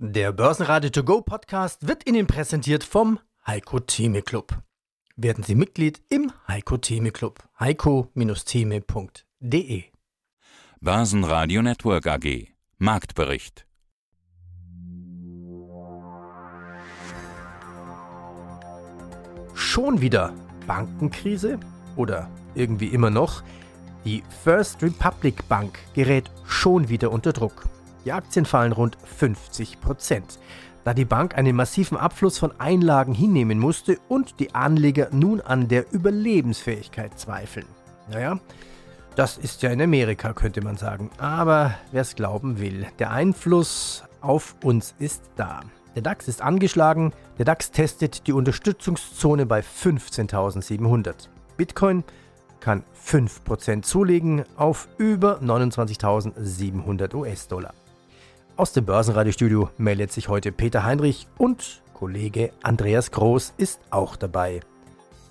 Der Börsenradio To Go Podcast wird Ihnen präsentiert vom Heiko Theme Club. Werden Sie Mitglied im Heiko Theme Club. heiko-theme.de Börsenradio Network AG Marktbericht Schon wieder Bankenkrise? Oder irgendwie immer noch? Die First Republic Bank gerät schon wieder unter Druck. Die Aktien fallen rund 50 Prozent, da die Bank einen massiven Abfluss von Einlagen hinnehmen musste und die Anleger nun an der Überlebensfähigkeit zweifeln. Naja, das ist ja in Amerika, könnte man sagen. Aber wer es glauben will, der Einfluss auf uns ist da. Der DAX ist angeschlagen, der DAX testet die Unterstützungszone bei 15.700. Bitcoin kann 5% zulegen auf über 29.700 US-Dollar. Aus dem Börsenradiostudio meldet sich heute Peter Heinrich und Kollege Andreas Groß ist auch dabei.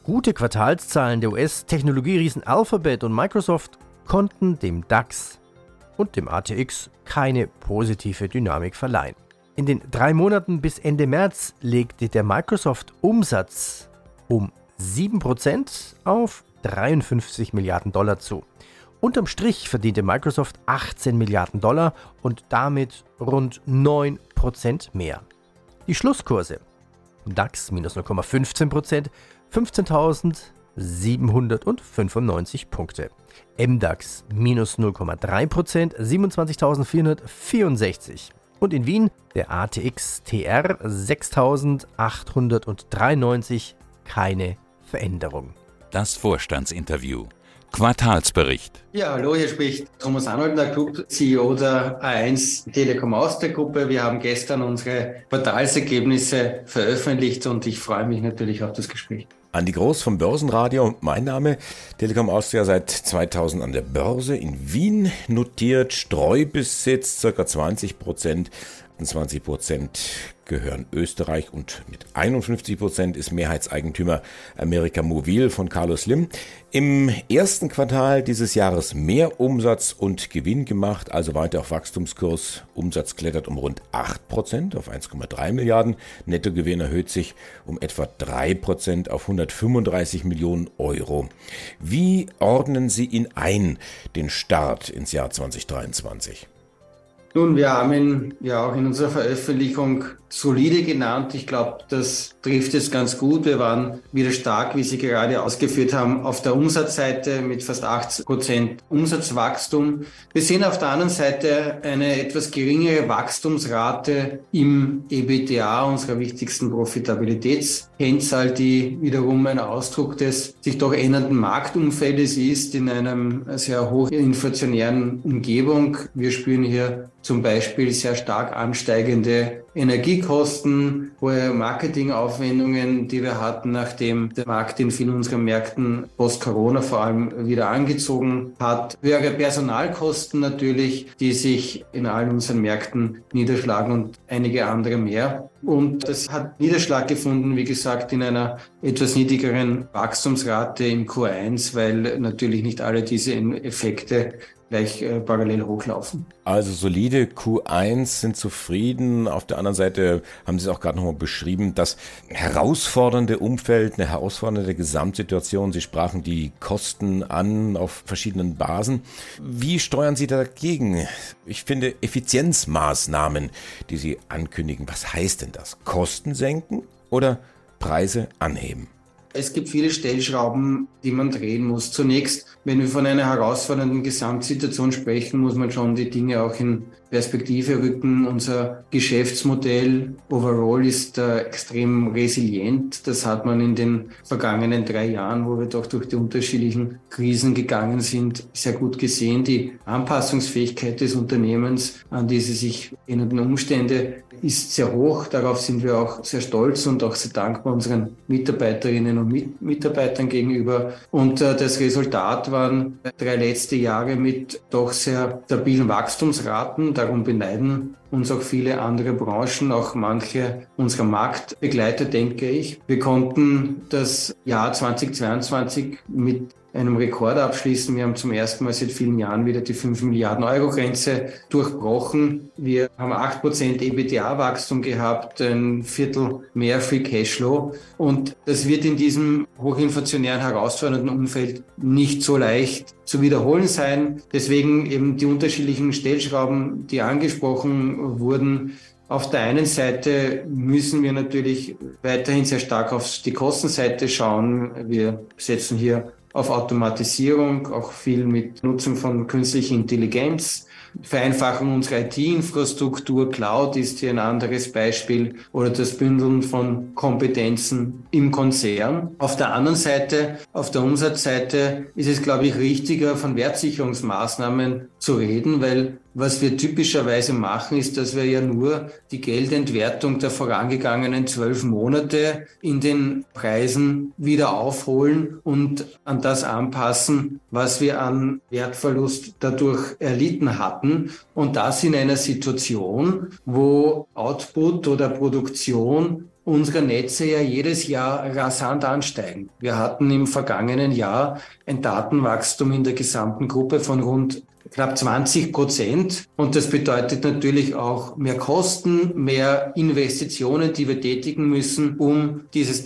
Gute Quartalszahlen der US-Technologieriesen Alphabet und Microsoft konnten dem DAX und dem ATX keine positive Dynamik verleihen. In den drei Monaten bis Ende März legte der Microsoft-Umsatz um 7% auf 53 Milliarden Dollar zu. Unterm Strich verdiente Microsoft 18 Milliarden Dollar und damit rund 9% mehr. Die Schlusskurse DAX minus 0,15%, 15.795 Punkte. MDAX minus 0,3%, 27.464. Und in Wien der ATX TR 6.893, keine Veränderung. Das Vorstandsinterview Quartalsbericht. Ja, hallo, hier spricht Thomas Arnold, der Club CEO der A1 Telekom Austria Gruppe. Wir haben gestern unsere Quartalsergebnisse veröffentlicht und ich freue mich natürlich auf das Gespräch. Andi Groß vom Börsenradio mein Name. Telekom Austria seit 2000 an der Börse in Wien notiert, Streubesitz ca. 20 Prozent 28 Prozent gehören Österreich und mit 51 Prozent ist Mehrheitseigentümer America Mobil von Carlos Lim. Im ersten Quartal dieses Jahres mehr Umsatz und Gewinn gemacht, also weiter auf Wachstumskurs. Umsatz klettert um rund 8 Prozent auf 1,3 Milliarden. Nettogewinn erhöht sich um etwa 3 Prozent auf 135 Millionen Euro. Wie ordnen Sie ihn ein, den Start ins Jahr 2023? Nun, wir haben ihn ja auch in unserer Veröffentlichung solide genannt. Ich glaube, das trifft es ganz gut. Wir waren wieder stark, wie Sie gerade ausgeführt haben, auf der Umsatzseite mit fast 80 Prozent Umsatzwachstum. Wir sehen auf der anderen Seite eine etwas geringere Wachstumsrate im EBTA, unserer wichtigsten Profitabilitätskennzahl, die wiederum ein Ausdruck des sich doch ändernden Marktumfeldes ist in einem sehr hochinflationären Umgebung. Wir spüren hier zum Beispiel sehr stark ansteigende Energiekosten, hohe Marketingaufwendungen, die wir hatten, nachdem der Markt in vielen unserer Märkten post-Corona vor allem wieder angezogen hat. Höhere Personalkosten natürlich, die sich in allen unseren Märkten niederschlagen und einige andere mehr. Und das hat Niederschlag gefunden, wie gesagt, in einer etwas niedrigeren Wachstumsrate im Q1, weil natürlich nicht alle diese Effekte gleich äh, parallel hochlaufen. Also solide Q1 sind zufrieden. Auf der anderen Seite haben Sie es auch gerade nochmal beschrieben, das herausfordernde Umfeld, eine herausfordernde Gesamtsituation. Sie sprachen die Kosten an auf verschiedenen Basen. Wie steuern Sie dagegen? Ich finde Effizienzmaßnahmen, die Sie ankündigen. Was heißt denn das? Kosten senken oder Preise anheben? Es gibt viele Stellschrauben, die man drehen muss. Zunächst, wenn wir von einer herausfordernden Gesamtsituation sprechen, muss man schon die Dinge auch in Perspektive rücken. Unser Geschäftsmodell overall ist äh, extrem resilient. Das hat man in den vergangenen drei Jahren, wo wir doch durch die unterschiedlichen Krisen gegangen sind, sehr gut gesehen. Die Anpassungsfähigkeit des Unternehmens an diese sich ändernden Umstände ist sehr hoch. Darauf sind wir auch sehr stolz und auch sehr dankbar unseren Mitarbeiterinnen und Mit Mitarbeitern gegenüber. Und äh, das Resultat waren drei letzte Jahre mit doch sehr stabilen Wachstumsraten. Darum beneiden uns auch viele andere Branchen, auch manche unserer Marktbegleiter, denke ich. Wir konnten das Jahr 2022 mit einem Rekord abschließen. Wir haben zum ersten Mal seit vielen Jahren wieder die 5 Milliarden Euro Grenze durchbrochen. Wir haben 8% EBITDA-Wachstum gehabt, ein Viertel mehr Free Cashflow. Und das wird in diesem hochinflationären, herausfordernden Umfeld nicht so leicht zu wiederholen sein. Deswegen eben die unterschiedlichen Stellschrauben, die angesprochen wurden. Auf der einen Seite müssen wir natürlich weiterhin sehr stark auf die Kostenseite schauen. Wir setzen hier auf Automatisierung, auch viel mit Nutzung von künstlicher Intelligenz. Vereinfachung unserer IT-Infrastruktur, Cloud ist hier ein anderes Beispiel oder das Bündeln von Kompetenzen im Konzern. Auf der anderen Seite, auf der Umsatzseite ist es, glaube ich, richtiger, von Wertsicherungsmaßnahmen zu reden, weil was wir typischerweise machen, ist, dass wir ja nur die Geldentwertung der vorangegangenen zwölf Monate in den Preisen wieder aufholen und an das anpassen, was wir an Wertverlust dadurch erlitten hatten. Und das in einer Situation, wo Output oder Produktion unserer Netze ja jedes Jahr rasant ansteigen. Wir hatten im vergangenen Jahr ein Datenwachstum in der gesamten Gruppe von rund knapp 20 Prozent. Und das bedeutet natürlich auch mehr Kosten, mehr Investitionen, die wir tätigen müssen, um dieses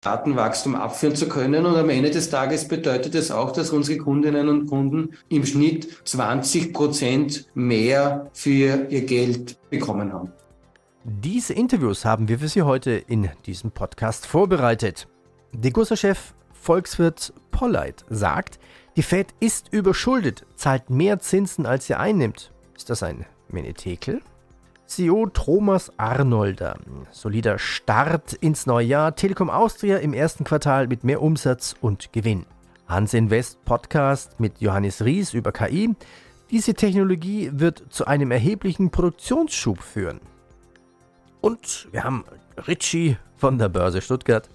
Datenwachstum abführen zu können. Und am Ende des Tages bedeutet es auch, dass unsere Kundinnen und Kunden im Schnitt 20 Prozent mehr für ihr Geld bekommen haben. Diese Interviews haben wir für Sie heute in diesem Podcast vorbereitet. Degussa-Chef Volkswirt Polleit sagt, die Fed ist überschuldet, zahlt mehr Zinsen, als sie einnimmt. Ist das ein Menetekel? CEO Thomas Arnolder. Solider Start ins neue Jahr. Telekom Austria im ersten Quartal mit mehr Umsatz und Gewinn. Hans Invest Podcast mit Johannes Ries über KI. Diese Technologie wird zu einem erheblichen Produktionsschub führen. Und wir haben Ritchie von der Börse Stuttgart.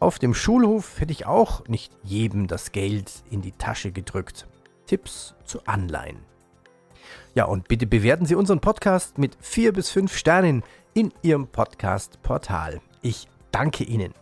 Auf dem Schulhof hätte ich auch nicht jedem das Geld in die Tasche gedrückt. Tipps zu Anleihen. Ja, und bitte bewerten Sie unseren Podcast mit vier bis fünf Sternen in Ihrem Podcast-Portal. Ich danke Ihnen.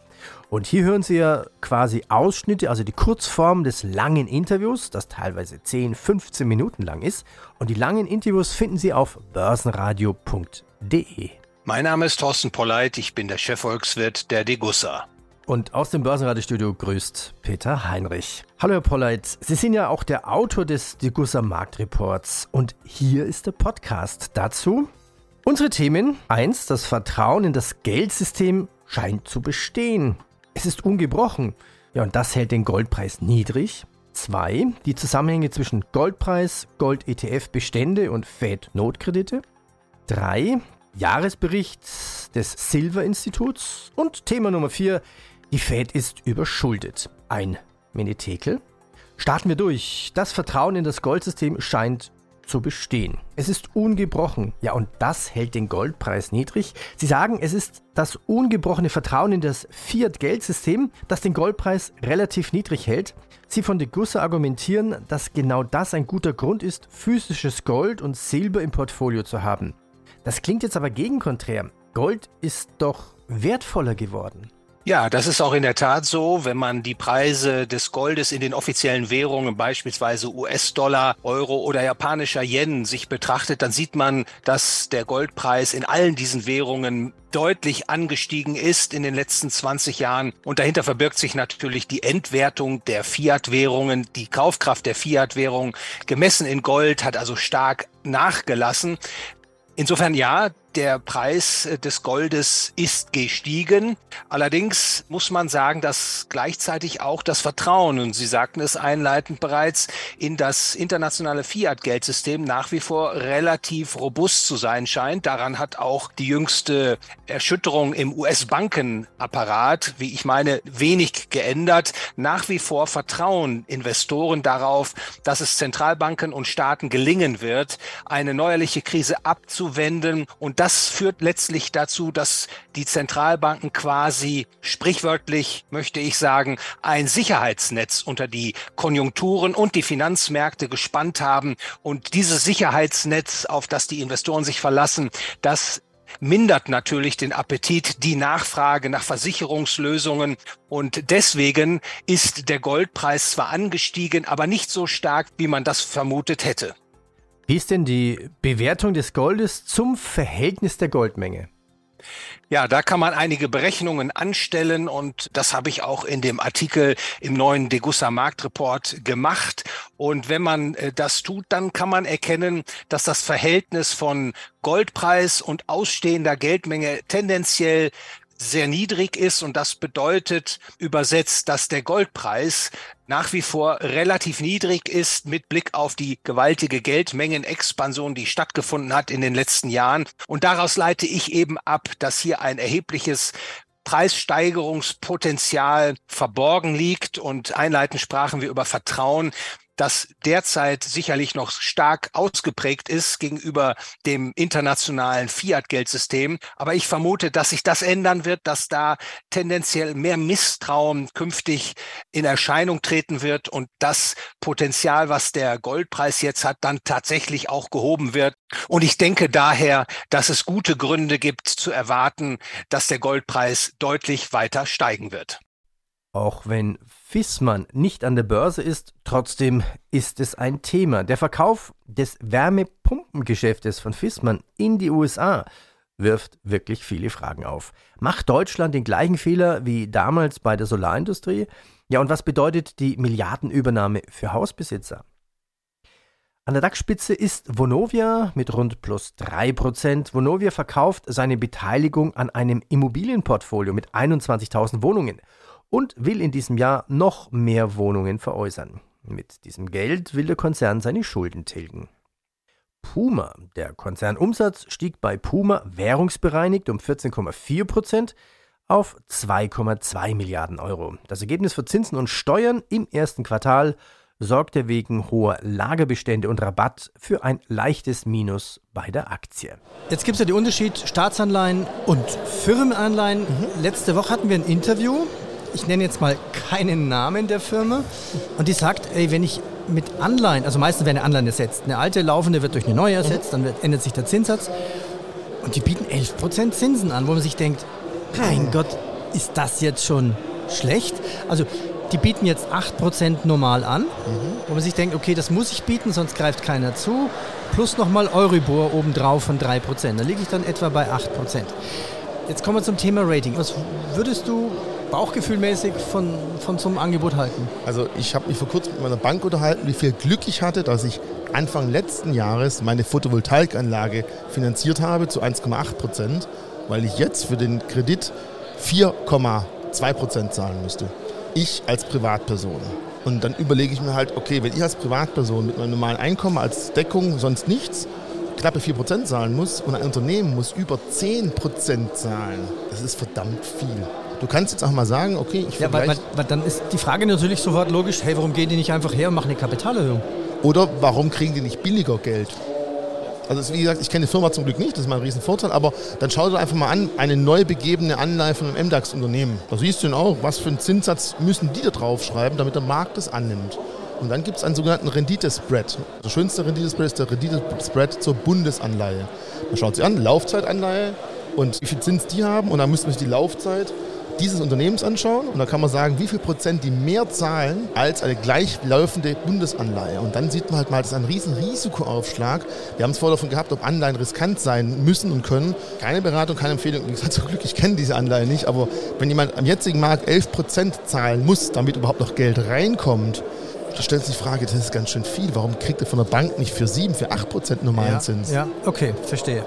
Und hier hören Sie ja quasi Ausschnitte, also die Kurzform des langen Interviews, das teilweise 10, 15 Minuten lang ist. Und die langen Interviews finden Sie auf börsenradio.de. Mein Name ist Thorsten Polleit, ich bin der Chefvolkswirt der Degussa. Und aus dem Börsenradiostudio grüßt Peter Heinrich. Hallo Herr Polleit, Sie sind ja auch der Autor des Degussa Marktreports und hier ist der Podcast dazu. Unsere Themen 1. Das Vertrauen in das Geldsystem scheint zu bestehen. Es ist ungebrochen. Ja, und das hält den Goldpreis niedrig. 2. Die Zusammenhänge zwischen Goldpreis, Gold-ETF-Bestände und Fed-Notkredite. 3. Jahresbericht des Silver-Instituts. Und Thema Nummer 4. Die Fed ist überschuldet. Ein Menetekel. Starten wir durch. Das Vertrauen in das Goldsystem scheint zu bestehen. Es ist ungebrochen. Ja, und das hält den Goldpreis niedrig. Sie sagen, es ist das ungebrochene Vertrauen in das Fiat-Geldsystem, das den Goldpreis relativ niedrig hält. Sie von de Gusse argumentieren, dass genau das ein guter Grund ist, physisches Gold und Silber im Portfolio zu haben. Das klingt jetzt aber gegenkonträr. Gold ist doch wertvoller geworden. Ja, das ist auch in der Tat so. Wenn man die Preise des Goldes in den offiziellen Währungen, beispielsweise US-Dollar, Euro oder japanischer Yen, sich betrachtet, dann sieht man, dass der Goldpreis in allen diesen Währungen deutlich angestiegen ist in den letzten 20 Jahren. Und dahinter verbirgt sich natürlich die Entwertung der Fiat-Währungen. Die Kaufkraft der Fiat-Währung gemessen in Gold hat also stark nachgelassen. Insofern ja, der Preis äh, des Goldes ist gestiegen. Allerdings muss man sagen, dass gleichzeitig auch das Vertrauen, und Sie sagten es einleitend bereits, in das internationale Fiat-Geldsystem nach wie vor relativ robust zu sein scheint. Daran hat auch die jüngste Erschütterung im US-Bankenapparat, wie ich meine, wenig geändert. Nach wie vor vertrauen Investoren darauf, dass es Zentralbanken und Staaten gelingen wird, eine neuerliche Krise abzuwenden und das führt letztlich dazu, dass die Zentralbanken quasi sprichwörtlich, möchte ich sagen, ein Sicherheitsnetz unter die Konjunkturen und die Finanzmärkte gespannt haben. Und dieses Sicherheitsnetz, auf das die Investoren sich verlassen, das mindert natürlich den Appetit, die Nachfrage nach Versicherungslösungen. Und deswegen ist der Goldpreis zwar angestiegen, aber nicht so stark, wie man das vermutet hätte. Wie ist denn die Bewertung des Goldes zum Verhältnis der Goldmenge? Ja, da kann man einige Berechnungen anstellen und das habe ich auch in dem Artikel im neuen Degussa Marktreport gemacht. Und wenn man äh, das tut, dann kann man erkennen, dass das Verhältnis von Goldpreis und ausstehender Geldmenge tendenziell sehr niedrig ist und das bedeutet übersetzt, dass der Goldpreis nach wie vor relativ niedrig ist mit Blick auf die gewaltige Geldmengenexpansion, die stattgefunden hat in den letzten Jahren. Und daraus leite ich eben ab, dass hier ein erhebliches Preissteigerungspotenzial verborgen liegt und einleitend sprachen wir über Vertrauen das derzeit sicherlich noch stark ausgeprägt ist gegenüber dem internationalen Fiat-Geldsystem. Aber ich vermute, dass sich das ändern wird, dass da tendenziell mehr Misstrauen künftig in Erscheinung treten wird und das Potenzial, was der Goldpreis jetzt hat, dann tatsächlich auch gehoben wird. Und ich denke daher, dass es gute Gründe gibt zu erwarten, dass der Goldpreis deutlich weiter steigen wird. Auch wenn Fissmann nicht an der Börse ist, trotzdem ist es ein Thema. Der Verkauf des Wärmepumpengeschäftes von Fissmann in die USA wirft wirklich viele Fragen auf. Macht Deutschland den gleichen Fehler wie damals bei der Solarindustrie? Ja, und was bedeutet die Milliardenübernahme für Hausbesitzer? An der DAX-Spitze ist Vonovia mit rund plus 3%. Vonovia verkauft seine Beteiligung an einem Immobilienportfolio mit 21.000 Wohnungen und will in diesem Jahr noch mehr Wohnungen veräußern. Mit diesem Geld will der Konzern seine Schulden tilgen. Puma. Der Konzernumsatz stieg bei Puma währungsbereinigt um 14,4 Prozent auf 2,2 Milliarden Euro. Das Ergebnis für Zinsen und Steuern im ersten Quartal sorgte wegen hoher Lagerbestände und Rabatt für ein leichtes Minus bei der Aktie. Jetzt gibt es ja den Unterschied Staatsanleihen und Firmenanleihen. Mhm. Letzte Woche hatten wir ein Interview ich nenne jetzt mal keinen Namen der Firma, und die sagt, ey, wenn ich mit Anleihen, also meistens werden Anleihen ersetzt, eine alte laufende wird durch eine neue ersetzt, dann wird, ändert sich der Zinssatz und die bieten 11% Zinsen an, wo man sich denkt, mein Gott, ist das jetzt schon schlecht? Also die bieten jetzt 8% normal an, mhm. wo man sich denkt, okay, das muss ich bieten, sonst greift keiner zu, plus nochmal Euribor obendrauf von 3%. Da liege ich dann etwa bei 8%. Jetzt kommen wir zum Thema Rating. Was würdest du bauchgefühlmäßig von, von so einem Angebot halten? Also ich habe mich vor kurzem mit meiner Bank unterhalten, wie viel Glück ich hatte, dass ich Anfang letzten Jahres meine Photovoltaikanlage finanziert habe zu 1,8 Prozent, weil ich jetzt für den Kredit 4,2 Prozent zahlen müsste. Ich als Privatperson. Und dann überlege ich mir halt, okay, wenn ich als Privatperson mit meinem normalen Einkommen als Deckung sonst nichts knappe 4% zahlen muss und ein Unternehmen muss über 10% zahlen, das ist verdammt viel. Du kannst jetzt auch mal sagen, okay, ich Ja, weil, weil, weil dann ist die Frage natürlich sofort logisch, hey, warum gehen die nicht einfach her und machen eine Kapitalerhöhung? Oder warum kriegen die nicht billiger Geld? Also wie gesagt, ich kenne die Firma zum Glück nicht, das ist mal ein Riesenvorteil, aber dann schau dir einfach mal an, eine neu begebene Anleihe von einem MDAX-Unternehmen. Da siehst du dann auch, was für einen Zinssatz müssen die da draufschreiben, damit der Markt das annimmt. Und dann gibt es einen sogenannten Renditespread. Der schönste Renditespread ist der Renditespread zur Bundesanleihe. Man schaut sich an, Laufzeitanleihe und wie viel Zins die haben und dann müsste man sich die Laufzeit dieses Unternehmens anschauen und da kann man sagen, wie viel Prozent die mehr zahlen als eine gleichlaufende Bundesanleihe. Und dann sieht man halt mal, das ist ein riesen Risikoaufschlag. Wir haben es vorher davon gehabt, ob Anleihen riskant sein müssen und können. Keine Beratung, keine Empfehlung. Gesagt, zum Glück, ich kenne diese Anleihe nicht, aber wenn jemand am jetzigen Markt 11 Prozent zahlen muss, damit überhaupt noch Geld reinkommt, Da stellt sich die Frage, das ist ganz schön viel. Warum kriegt er von der Bank nicht für 7, für 8 Prozent normalen ja, Zins? Ja, okay, verstehe.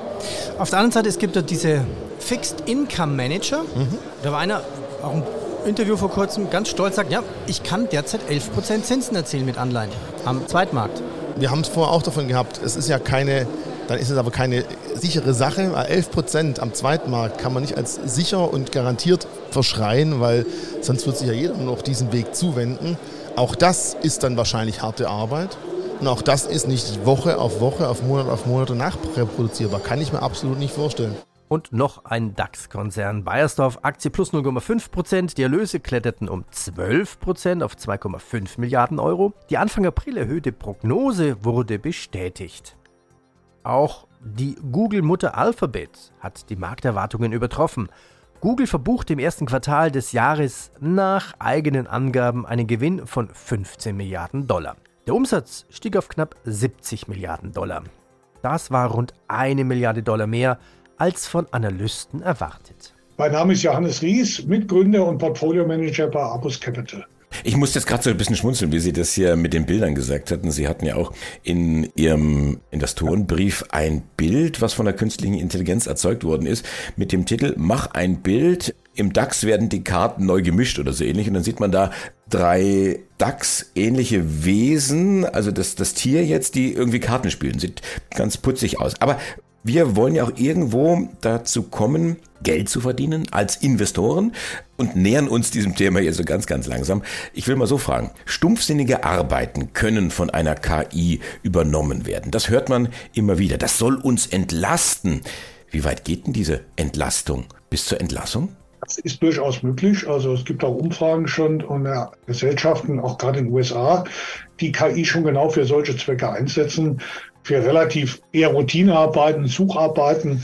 Auf der anderen Seite, es gibt dort diese Fixed Income Manager. Mhm. Da war einer, auch ein Interview vor kurzem, ganz stolz sagt, ja, ich kann derzeit 11 Prozent Zinsen erzielen mit Anleihen am Zweitmarkt. Wir haben es vorher auch davon gehabt, es ist ja keine dann ist es aber keine sichere Sache. 11 Prozent am Zweitmarkt kann man nicht als sicher und garantiert verschreien, weil sonst wird sich ja jeder noch diesen Weg zuwenden. Auch das ist dann wahrscheinlich harte Arbeit. Und auch das ist nicht Woche auf Woche, auf Monat auf Monat nachreproduzierbar. Kann ich mir absolut nicht vorstellen. Und noch ein DAX-Konzern. Bayersdorf, Aktie plus 0,5 Prozent. Die Erlöse kletterten um 12 Prozent auf 2,5 Milliarden Euro. Die Anfang April erhöhte Prognose wurde bestätigt. Auch die Google-Mutter Alphabet hat die Markterwartungen übertroffen. Google verbucht im ersten Quartal des Jahres nach eigenen Angaben einen Gewinn von 15 Milliarden Dollar. Der Umsatz stieg auf knapp 70 Milliarden Dollar. Das war rund eine Milliarde Dollar mehr als von Analysten erwartet. Mein Name ist Johannes Ries, Mitgründer und Portfolio-Manager bei Abus Capital. Ich musste jetzt gerade so ein bisschen schmunzeln, wie Sie das hier mit den Bildern gesagt hatten. Sie hatten ja auch in Ihrem Investorenbrief ein Bild, was von der künstlichen Intelligenz erzeugt worden ist, mit dem Titel Mach ein Bild. Im DAX werden die Karten neu gemischt oder so ähnlich. Und dann sieht man da drei DAX-ähnliche Wesen, also das, das Tier jetzt, die irgendwie Karten spielen. Sieht ganz putzig aus. Aber wir wollen ja auch irgendwo dazu kommen, Geld zu verdienen als Investoren und nähern uns diesem Thema hier so ganz, ganz langsam. Ich will mal so fragen, stumpfsinnige Arbeiten können von einer KI übernommen werden. Das hört man immer wieder. Das soll uns entlasten. Wie weit geht denn diese Entlastung? Bis zur Entlassung? Das ist durchaus möglich. Also es gibt auch Umfragen schon und Gesellschaften, auch gerade in den USA, die KI schon genau für solche Zwecke einsetzen für relativ eher Routinearbeiten, Sucharbeiten,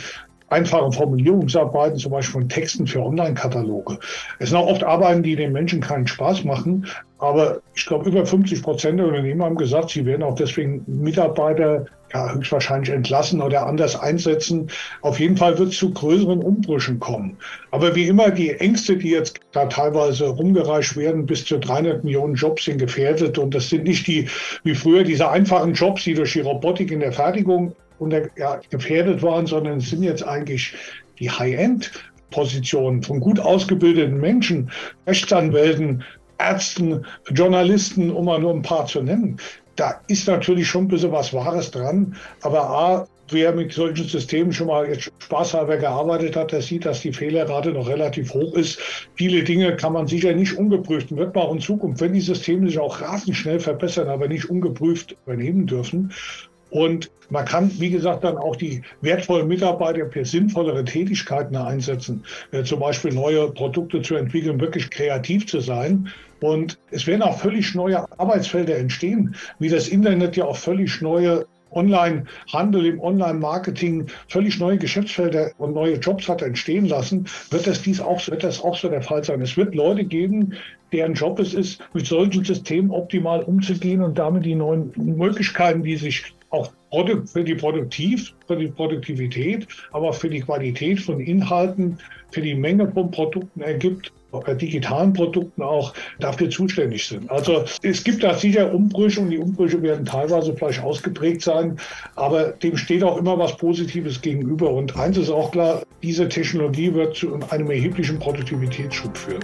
einfache Formulierungsarbeiten, zum Beispiel von Texten für Online-Kataloge. Es sind auch oft Arbeiten, die den Menschen keinen Spaß machen, aber ich glaube, über 50 Prozent der Unternehmen haben gesagt, sie werden auch deswegen Mitarbeiter ja, höchstwahrscheinlich entlassen oder anders einsetzen. Auf jeden Fall wird es zu größeren Umbrüchen kommen. Aber wie immer, die Ängste, die jetzt da teilweise rumgereicht werden, bis zu 300 Millionen Jobs sind gefährdet. Und das sind nicht die, wie früher, diese einfachen Jobs, die durch die Robotik in der Fertigung unter, ja, gefährdet waren, sondern es sind jetzt eigentlich die High-End-Positionen von gut ausgebildeten Menschen, Rechtsanwälten, Ärzten, Journalisten, um mal nur ein paar zu nennen, da ist natürlich schon ein bisschen was Wahres dran. Aber A, wer mit solchen Systemen schon mal jetzt spaßhalber gearbeitet hat, der sieht, dass die Fehlerrate noch relativ hoch ist. Viele Dinge kann man sicher nicht ungeprüft und wird man auch in Zukunft, wenn die Systeme sich auch rasend schnell verbessern, aber nicht ungeprüft übernehmen dürfen. Und man kann, wie gesagt, dann auch die wertvollen Mitarbeiter für sinnvollere Tätigkeiten einsetzen. Äh, zum Beispiel neue Produkte zu entwickeln, wirklich kreativ zu sein. Und es werden auch völlig neue Arbeitsfelder entstehen, wie das Internet ja auch völlig neue Online-Handel, im Online-Marketing völlig neue Geschäftsfelder und neue Jobs hat entstehen lassen, wird das dies auch, wird das auch so der Fall sein. Es wird Leute geben, deren Job es ist, mit solchen Systemen optimal umzugehen und damit die neuen Möglichkeiten, die sich auch für die Produktiv, für die Produktivität, aber für die Qualität von Inhalten, für die Menge von Produkten ergibt, bei digitalen Produkten auch dafür zuständig sind. Also es gibt da sicher Umbrüche und die Umbrüche werden teilweise vielleicht ausgeprägt sein, aber dem steht auch immer was Positives gegenüber. Und eins ist auch klar, diese Technologie wird zu einem erheblichen Produktivitätsschub führen.